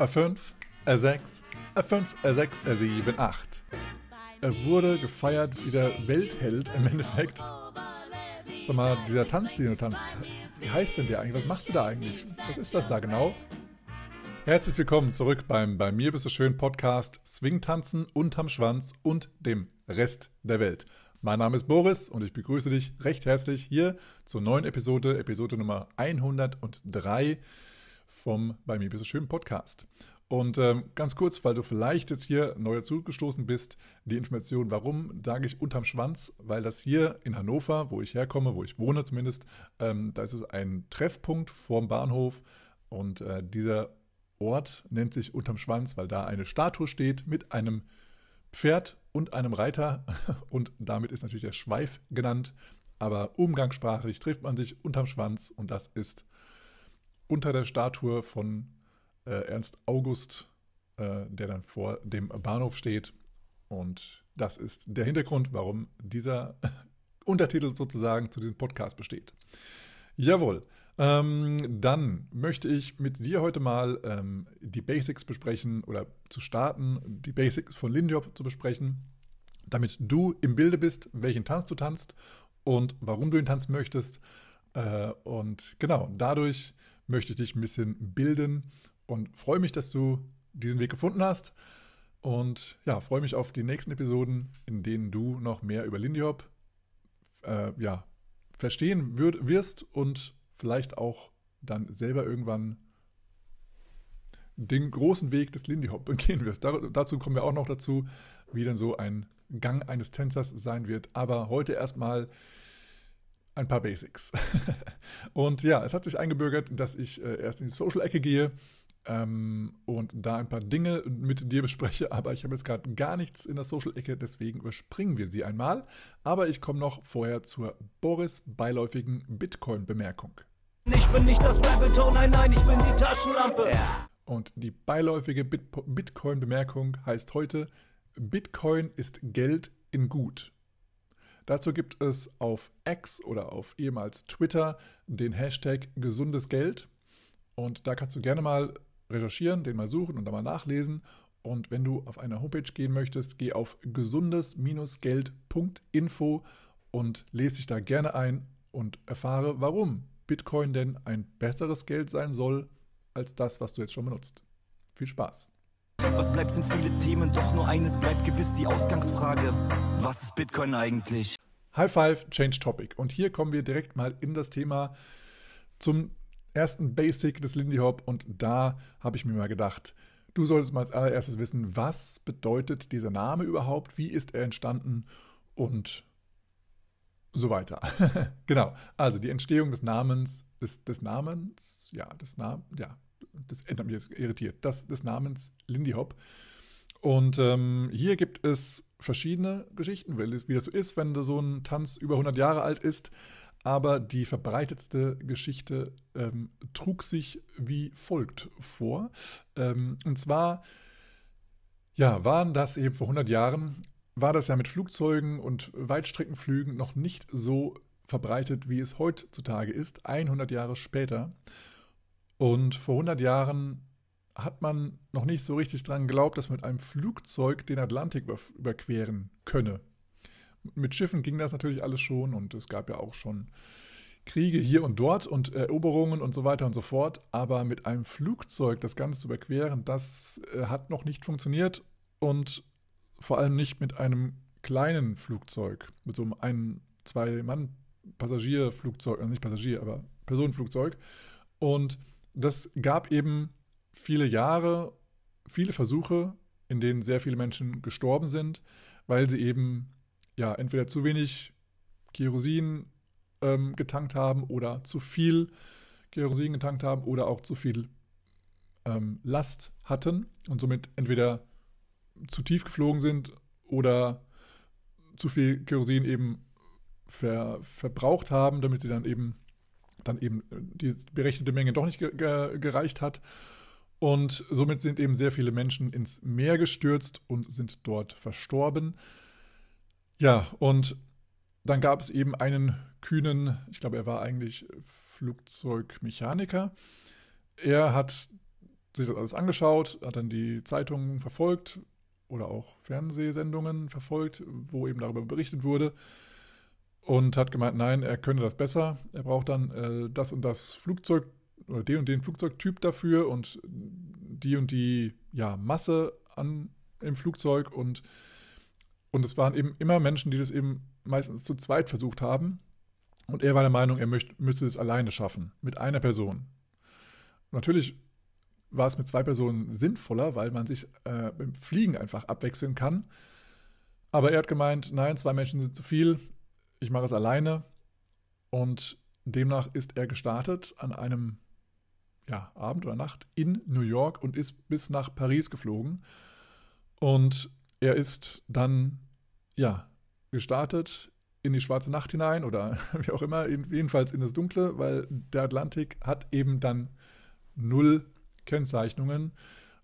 A5, A6, A5, A6, A7, A8. Er wurde gefeiert wie der Weltheld im Endeffekt. Sag mal, dieser Tanz, den du tanzt, wie heißt denn der eigentlich? Was machst du da eigentlich? Was ist das da genau? Herzlich willkommen zurück beim Bei mir bist du schön Podcast Swingtanzen unterm Schwanz und dem Rest der Welt. Mein Name ist Boris und ich begrüße dich recht herzlich hier zur neuen Episode, Episode Nummer 103 vom Bei mir bist du schön Podcast. Und ähm, ganz kurz, weil du vielleicht jetzt hier neu dazugestoßen bist, die Information, warum sage ich unterm Schwanz, weil das hier in Hannover, wo ich herkomme, wo ich wohne zumindest, ähm, da ist es ein Treffpunkt vorm Bahnhof. Und äh, dieser Ort nennt sich unterm Schwanz, weil da eine Statue steht mit einem Pferd und einem Reiter. Und damit ist natürlich der Schweif genannt, aber umgangssprachlich trifft man sich unterm Schwanz und das ist unter der Statue von äh, Ernst August, äh, der dann vor dem Bahnhof steht. Und das ist der Hintergrund, warum dieser Untertitel sozusagen zu diesem Podcast besteht. Jawohl. Ähm, dann möchte ich mit dir heute mal ähm, die Basics besprechen oder zu starten, die Basics von Lindyop zu besprechen, damit du im Bilde bist, welchen Tanz du tanzt und warum du ihn tanzen möchtest. Äh, und genau, dadurch möchte ich dich ein bisschen bilden und freue mich, dass du diesen Weg gefunden hast. Und ja, freue mich auf die nächsten Episoden, in denen du noch mehr über Lindy Hop äh, ja, verstehen würd, wirst und vielleicht auch dann selber irgendwann den großen Weg des Lindy Hop gehen wirst. Da, dazu kommen wir auch noch dazu, wie dann so ein Gang eines Tänzers sein wird. Aber heute erstmal ein paar Basics. und ja, es hat sich eingebürgert, dass ich äh, erst in die Social-Ecke gehe ähm, und da ein paar Dinge mit dir bespreche, aber ich habe jetzt gerade gar nichts in der Social-Ecke, deswegen überspringen wir sie einmal. Aber ich komme noch vorher zur Boris beiläufigen Bitcoin-Bemerkung. Ich bin nicht das Rabbit nein, nein, ich bin die Taschenlampe. Ja. Und die beiläufige Bit Bitcoin-Bemerkung heißt heute, Bitcoin ist Geld in Gut. Dazu gibt es auf X oder auf ehemals Twitter den Hashtag gesundes Geld. Und da kannst du gerne mal recherchieren, den mal suchen und da mal nachlesen. Und wenn du auf eine Homepage gehen möchtest, geh auf gesundes-geld.info und lese dich da gerne ein und erfahre, warum Bitcoin denn ein besseres Geld sein soll als das, was du jetzt schon benutzt. Viel Spaß! Was bleibt sind viele Themen, doch nur eines bleibt gewiss die Ausgangsfrage. Was ist Bitcoin eigentlich? High Five, Change Topic. Und hier kommen wir direkt mal in das Thema zum ersten Basic des Lindy Hop. Und da habe ich mir mal gedacht, du solltest mal als allererstes wissen, was bedeutet dieser Name überhaupt? Wie ist er entstanden? Und so weiter. genau. Also die Entstehung des Namens, des, des Namens, ja, des Namens, ja, das ändert mich jetzt irritiert, das, des Namens Lindy Hop. Und ähm, hier gibt es verschiedene Geschichten, wie das so ist, wenn so ein Tanz über 100 Jahre alt ist. Aber die verbreitetste Geschichte ähm, trug sich wie folgt vor. Ähm, und zwar, ja, waren das eben vor 100 Jahren, war das ja mit Flugzeugen und Weitstreckenflügen noch nicht so verbreitet, wie es heutzutage ist, 100 Jahre später. Und vor 100 Jahren hat man noch nicht so richtig dran geglaubt, dass man mit einem Flugzeug den Atlantik überqueren könne. Mit Schiffen ging das natürlich alles schon und es gab ja auch schon Kriege hier und dort und Eroberungen und so weiter und so fort. Aber mit einem Flugzeug das Ganze zu überqueren, das äh, hat noch nicht funktioniert und vor allem nicht mit einem kleinen Flugzeug, mit so einem Zwei-Mann-Passagierflugzeug, also nicht Passagier, aber Personenflugzeug. Und das gab eben viele Jahre, viele Versuche, in denen sehr viele Menschen gestorben sind, weil sie eben ja entweder zu wenig Kerosin ähm, getankt haben oder zu viel Kerosin getankt haben oder auch zu viel ähm, Last hatten und somit entweder zu tief geflogen sind oder zu viel Kerosin eben ver, verbraucht haben, damit sie dann eben dann eben die berechnete Menge doch nicht ge ge gereicht hat. Und somit sind eben sehr viele Menschen ins Meer gestürzt und sind dort verstorben. Ja, und dann gab es eben einen kühnen, ich glaube, er war eigentlich Flugzeugmechaniker. Er hat sich das alles angeschaut, hat dann die Zeitungen verfolgt oder auch Fernsehsendungen verfolgt, wo eben darüber berichtet wurde und hat gemeint, nein, er könne das besser. Er braucht dann äh, das und das Flugzeug oder den und den Flugzeugtyp dafür und die und die ja, Masse an im Flugzeug und und es waren eben immer Menschen, die das eben meistens zu zweit versucht haben. Und er war der Meinung, er möcht, müsste es alleine schaffen, mit einer Person. Natürlich war es mit zwei Personen sinnvoller, weil man sich äh, beim Fliegen einfach abwechseln kann. Aber er hat gemeint, nein, zwei Menschen sind zu viel, ich mache es alleine. Und demnach ist er gestartet an einem ja, Abend oder Nacht in New York und ist bis nach Paris geflogen. Und er ist dann, ja, gestartet in die schwarze Nacht hinein oder wie auch immer, jedenfalls in das Dunkle, weil der Atlantik hat eben dann null Kennzeichnungen,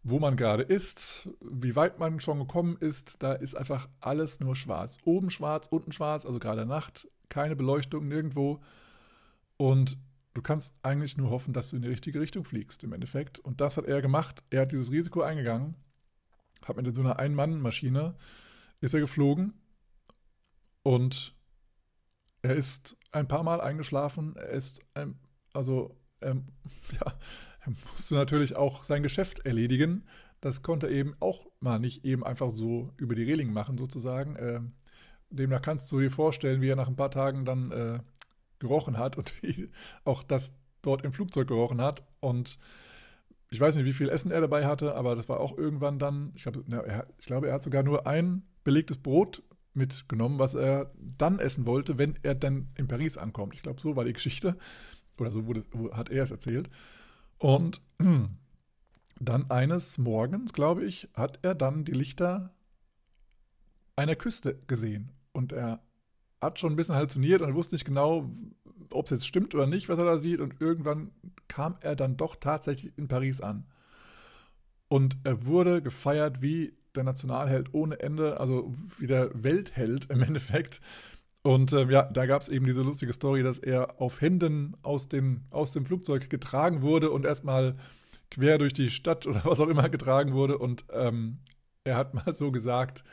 wo man gerade ist, wie weit man schon gekommen ist. Da ist einfach alles nur schwarz. Oben schwarz, unten schwarz, also gerade Nacht, keine Beleuchtung nirgendwo. Und du kannst eigentlich nur hoffen, dass du in die richtige Richtung fliegst im Endeffekt. Und das hat er gemacht. Er hat dieses Risiko eingegangen, hat mit so einer Ein-Mann-Maschine, ist er geflogen und er ist ein paar Mal eingeschlafen. Er ist, ein, also, ähm, ja, er musste natürlich auch sein Geschäft erledigen. Das konnte er eben auch mal nicht eben einfach so über die Reling machen, sozusagen. Ähm, demnach kannst du dir vorstellen, wie er nach ein paar Tagen dann äh, gerochen hat und wie auch das dort im Flugzeug gerochen hat. Und ich weiß nicht, wie viel Essen er dabei hatte, aber das war auch irgendwann dann, ich glaube, er, ich er hat sogar nur ein belegtes Brot mitgenommen, was er dann essen wollte, wenn er dann in Paris ankommt. Ich glaube, so war die Geschichte. Oder so wurde, hat er es erzählt. Und dann eines Morgens, glaube ich, hat er dann die Lichter einer Küste gesehen. Und er hat schon ein bisschen halluziniert und wusste nicht genau, ob es jetzt stimmt oder nicht, was er da sieht. Und irgendwann kam er dann doch tatsächlich in Paris an. Und er wurde gefeiert wie der Nationalheld ohne Ende, also wie der Weltheld im Endeffekt. Und ähm, ja, da gab es eben diese lustige Story, dass er auf Händen aus, den, aus dem Flugzeug getragen wurde und erstmal quer durch die Stadt oder was auch immer getragen wurde. Und ähm, er hat mal so gesagt,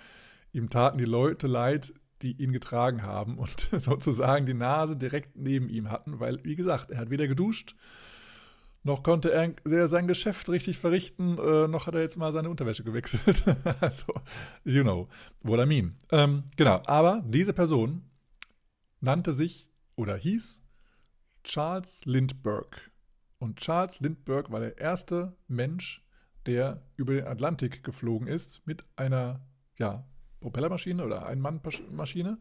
ihm taten die Leute leid, die ihn getragen haben und sozusagen die Nase direkt neben ihm hatten, weil, wie gesagt, er hat weder geduscht, noch konnte er sein Geschäft richtig verrichten, äh, noch hat er jetzt mal seine Unterwäsche gewechselt. also, you know what I mean. Ähm, genau, aber diese Person nannte sich oder hieß Charles Lindbergh. Und Charles Lindbergh war der erste Mensch, der über den Atlantik geflogen ist mit einer ja, Propellermaschine oder Ein-Mann-Maschine.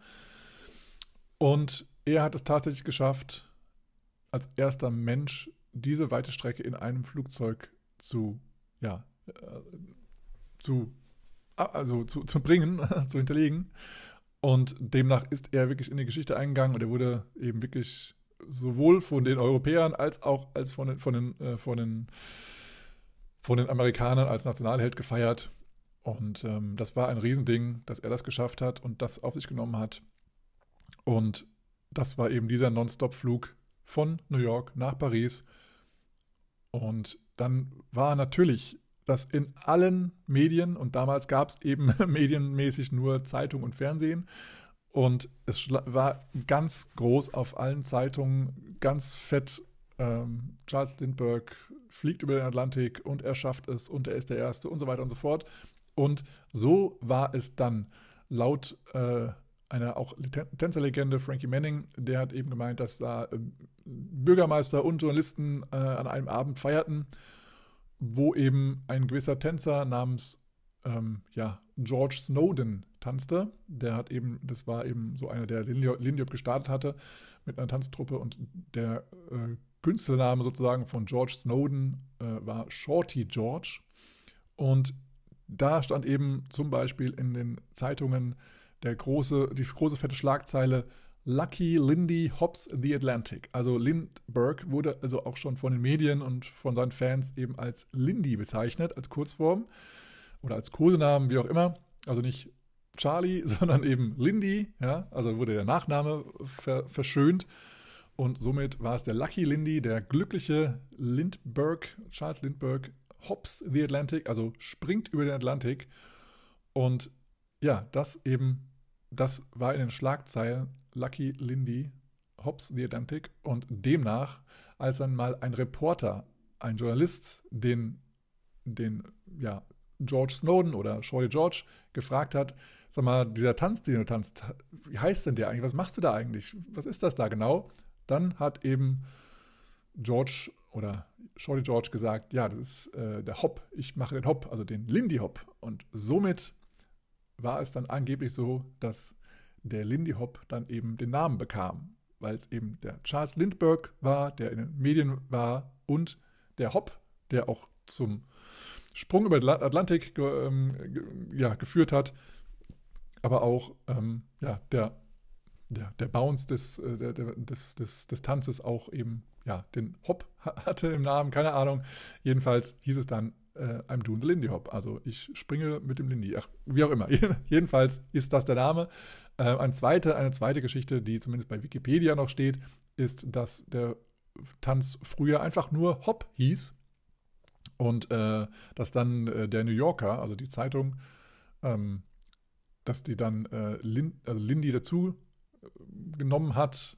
Und er hat es tatsächlich geschafft, als erster Mensch diese weite Strecke in einem Flugzeug zu, ja, äh, zu, also zu, zu bringen, zu hinterlegen. Und demnach ist er wirklich in die Geschichte eingegangen und er wurde eben wirklich sowohl von den Europäern als auch als von den, von den, äh, von den, von den Amerikanern als Nationalheld gefeiert. Und ähm, das war ein Riesending, dass er das geschafft hat und das auf sich genommen hat. Und das war eben dieser Non-Stop-Flug von New York nach Paris. Und dann war natürlich dass in allen Medien, und damals gab es eben medienmäßig nur Zeitung und Fernsehen, und es war ganz groß auf allen Zeitungen, ganz fett, ähm, Charles Lindbergh fliegt über den Atlantik und er schafft es und er ist der Erste und so weiter und so fort. Und so war es dann laut äh, einer auch Tänzerlegende, Frankie Manning, der hat eben gemeint, dass da äh, Bürgermeister und Journalisten äh, an einem Abend feierten wo eben ein gewisser Tänzer namens ähm, ja, George Snowden tanzte. Der hat eben, das war eben so einer, der Lindy gestartet hatte mit einer Tanztruppe und der äh, Künstlername sozusagen von George Snowden äh, war Shorty George. Und da stand eben zum Beispiel in den Zeitungen der große, die große fette Schlagzeile Lucky Lindy Hops the Atlantic. Also Lindbergh wurde also auch schon von den Medien und von seinen Fans eben als Lindy bezeichnet, als Kurzform oder als Kosenamen, wie auch immer. Also nicht Charlie, sondern eben Lindy. Ja? Also wurde der Nachname ver verschönt. Und somit war es der Lucky Lindy, der glückliche Lindbergh, Charles Lindbergh Hops the Atlantic, also springt über den Atlantik. Und ja, das eben, das war in den Schlagzeilen Lucky Lindy, Hops the Atlantic. Und demnach, als dann mal ein Reporter, ein Journalist, den, den ja, George Snowden oder Shorty George gefragt hat, sag mal, dieser Tanz, den du tanzt, wie heißt denn der eigentlich? Was machst du da eigentlich? Was ist das da genau? Dann hat eben George oder Shorty George gesagt, ja, das ist äh, der Hop, ich mache den Hop, also den Lindy Hop. Und somit war es dann angeblich so, dass der Lindy Hop dann eben den Namen bekam, weil es eben der Charles Lindbergh war, der in den Medien war und der Hop, der auch zum Sprung über den Atlantik ähm, ja, geführt hat, aber auch ähm, ja, der, der, der Bounce des, äh, der, des, des, des Tanzes auch eben ja, den Hop hatte im Namen, keine Ahnung. Jedenfalls hieß es dann äh, I'm doing the Lindy Hop. Also ich springe mit dem Lindy. Ach, wie auch immer. Jedenfalls ist das der Name. Äh, eine, zweite, eine zweite Geschichte, die zumindest bei Wikipedia noch steht, ist, dass der Tanz früher einfach nur Hop hieß. Und äh, dass dann äh, der New Yorker, also die Zeitung, ähm, dass die dann äh, Lin, also Lindy dazu äh, genommen hat,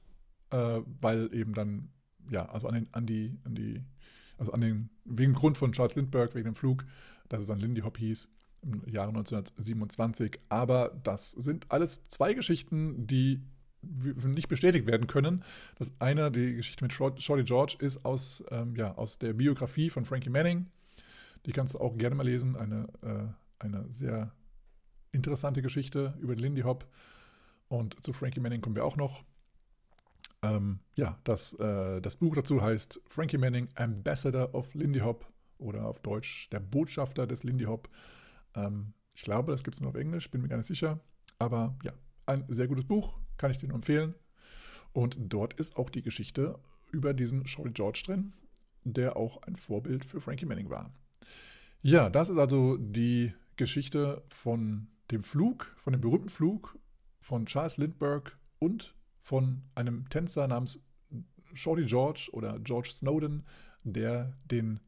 weil eben dann, ja, also an, den, an die, an die, also an den, wegen Grund von Charles Lindbergh, wegen dem Flug, dass es dann Lindy Hop hieß im Jahre 1927. Aber das sind alles zwei Geschichten, die nicht bestätigt werden können. Das eine, die Geschichte mit Shorty George, ist aus, ähm, ja, aus der Biografie von Frankie Manning. Die kannst du auch gerne mal lesen. Eine, äh, eine sehr interessante Geschichte über Lindy Hop. Und zu Frankie Manning kommen wir auch noch. Ähm, ja, das, äh, das Buch dazu heißt Frankie Manning, Ambassador of Lindy Hop oder auf Deutsch der Botschafter des Lindy Hop. Ähm, ich glaube, das gibt es nur auf Englisch, bin mir gar nicht sicher. Aber ja, ein sehr gutes Buch, kann ich dir nur empfehlen. Und dort ist auch die Geschichte über diesen Shorty George drin, der auch ein Vorbild für Frankie Manning war. Ja, das ist also die Geschichte von dem Flug, von dem berühmten Flug von Charles Lindbergh und von einem Tänzer namens Shorty George oder George Snowden, der den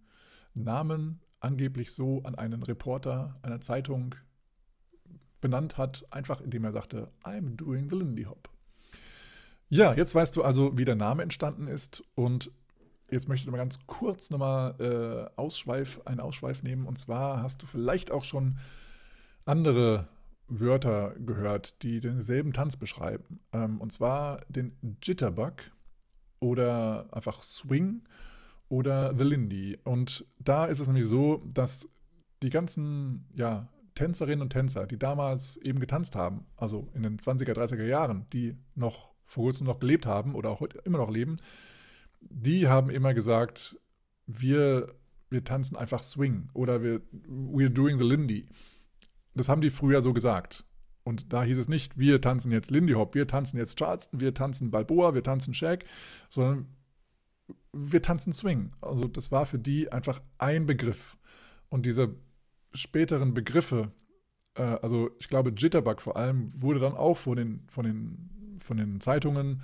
Namen angeblich so an einen Reporter einer Zeitung benannt hat, einfach indem er sagte, I'm doing the Lindy Hop. Ja, jetzt weißt du also, wie der Name entstanden ist und jetzt möchte ich mal ganz kurz nochmal äh, Ausschweif, einen Ausschweif nehmen und zwar hast du vielleicht auch schon andere Wörter gehört, die denselben Tanz beschreiben. Ähm, und zwar den Jitterbug oder einfach Swing oder The Lindy. Und da ist es nämlich so, dass die ganzen ja, Tänzerinnen und Tänzer, die damals eben getanzt haben, also in den 20er, 30er Jahren, die noch vor kurzem noch gelebt haben oder auch heute immer noch leben, die haben immer gesagt, wir, wir tanzen einfach Swing oder wir, we're doing the Lindy. Das haben die früher so gesagt. Und da hieß es nicht, wir tanzen jetzt Lindy Hop, wir tanzen jetzt Charleston, wir tanzen Balboa, wir tanzen Shaq, sondern wir tanzen Swing. Also das war für die einfach ein Begriff. Und diese späteren Begriffe, äh, also ich glaube Jitterbug vor allem, wurde dann auch von den, von den, von den Zeitungen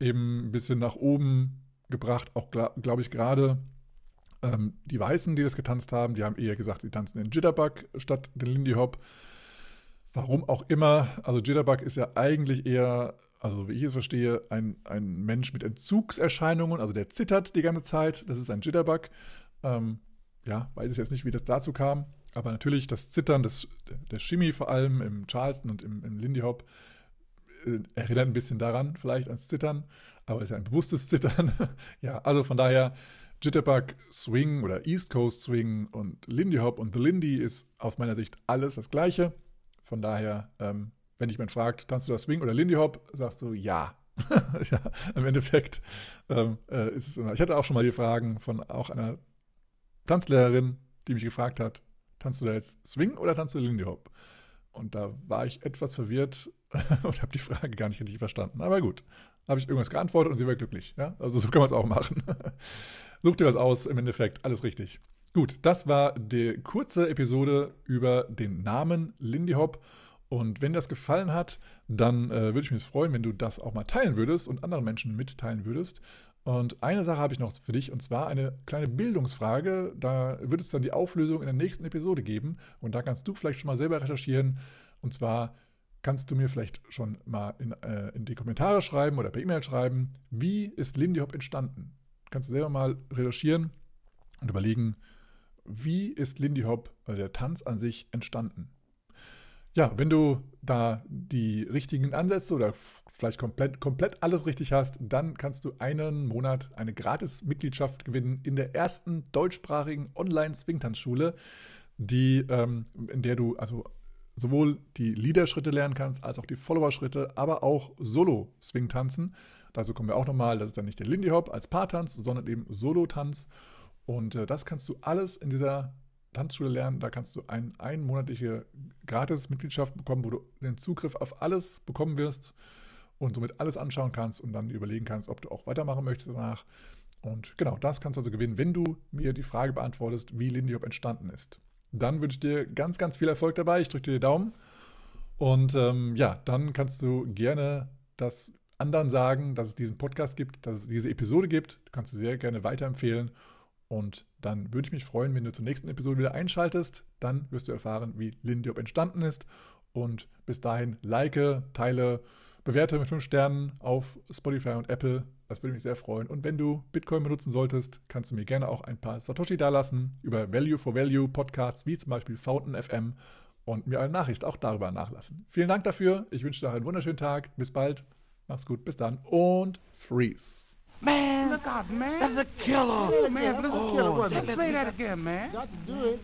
eben ein bisschen nach oben gebracht. Auch glaube ich gerade ähm, die Weißen, die das getanzt haben, die haben eher gesagt, sie tanzen den Jitterbug statt den Lindy Hop. Warum auch immer. Also Jitterbug ist ja eigentlich eher, also wie ich es verstehe, ein, ein Mensch mit Entzugserscheinungen, also der zittert die ganze Zeit. Das ist ein Jitterbug. Ähm, ja, weiß ich jetzt nicht, wie das dazu kam. Aber natürlich das Zittern, das, der Shimmy vor allem im Charleston und im, im Lindy Hop äh, erinnert ein bisschen daran, vielleicht ans Zittern, aber ist ja ein bewusstes Zittern. ja, also von daher Jitterbug Swing oder East Coast Swing und Lindy Hop und The Lindy ist aus meiner Sicht alles das Gleiche. Von daher, ähm, wenn jemand fragt, tanzt du das Swing oder Lindy Hop, sagst du ja. ja, im Endeffekt ähm, äh, ist es immer. Ich hatte auch schon mal die Fragen von auch einer Tanzlehrerin, die mich gefragt hat, tanzt du da jetzt Swing oder tanzt du Lindy Hop? Und da war ich etwas verwirrt und habe die Frage gar nicht richtig verstanden. Aber gut, habe ich irgendwas geantwortet und sie war glücklich. Ja? Also so kann man es auch machen. Such dir was aus, im Endeffekt alles richtig. Gut, das war die kurze Episode über den Namen Lindy Hop Und wenn dir das gefallen hat, dann äh, würde ich mich freuen, wenn du das auch mal teilen würdest und anderen Menschen mitteilen würdest. Und eine Sache habe ich noch für dich, und zwar eine kleine Bildungsfrage. Da wird es dann die Auflösung in der nächsten Episode geben. Und da kannst du vielleicht schon mal selber recherchieren. Und zwar kannst du mir vielleicht schon mal in, äh, in die Kommentare schreiben oder per E-Mail schreiben, wie ist Lindy Hop entstanden? Kannst du selber mal recherchieren und überlegen, wie ist Lindy Hop, also der Tanz an sich, entstanden? Ja, wenn du da die richtigen Ansätze oder vielleicht komplett, komplett alles richtig hast, dann kannst du einen Monat eine Gratis-Mitgliedschaft gewinnen in der ersten deutschsprachigen Online-Swingtanzschule, ähm, in der du also sowohl die Liederschritte lernen kannst, als auch die Follower-Schritte, aber auch Solo-Swing-Tanzen. Dazu kommen wir auch nochmal, das ist dann nicht der Lindy Hop als Paartanz, sondern eben Solo-Tanz. Und äh, das kannst du alles in dieser Tanzschule lernen. Da kannst du eine einmonatliche Gratis-Mitgliedschaft bekommen, wo du den Zugriff auf alles bekommen wirst und somit alles anschauen kannst und dann überlegen kannst, ob du auch weitermachen möchtest danach. Und genau, das kannst du also gewinnen, wenn du mir die Frage beantwortest, wie Lindy Hop entstanden ist. Dann wünsche ich dir ganz, ganz viel Erfolg dabei. Ich drücke dir die Daumen. Und ähm, ja, dann kannst du gerne das anderen sagen, dass es diesen Podcast gibt, dass es diese Episode gibt. Du kannst sie sehr gerne weiterempfehlen. Und dann würde ich mich freuen, wenn du zur nächsten Episode wieder einschaltest. Dann wirst du erfahren, wie Lindiop entstanden ist. Und bis dahin like, teile, bewerte mit 5 Sternen auf Spotify und Apple. Das würde mich sehr freuen. Und wenn du Bitcoin benutzen solltest, kannst du mir gerne auch ein paar Satoshi dalassen über Value for Value Podcasts wie zum Beispiel Fountain FM und mir eine Nachricht auch darüber nachlassen. Vielen Dank dafür. Ich wünsche dir einen wunderschönen Tag. Bis bald. Mach's gut. Bis dann. Und freeze. Man, look out, man. That's a killer. Oh, man, that's a killer. Oh, let's play that again, man. Got to do it.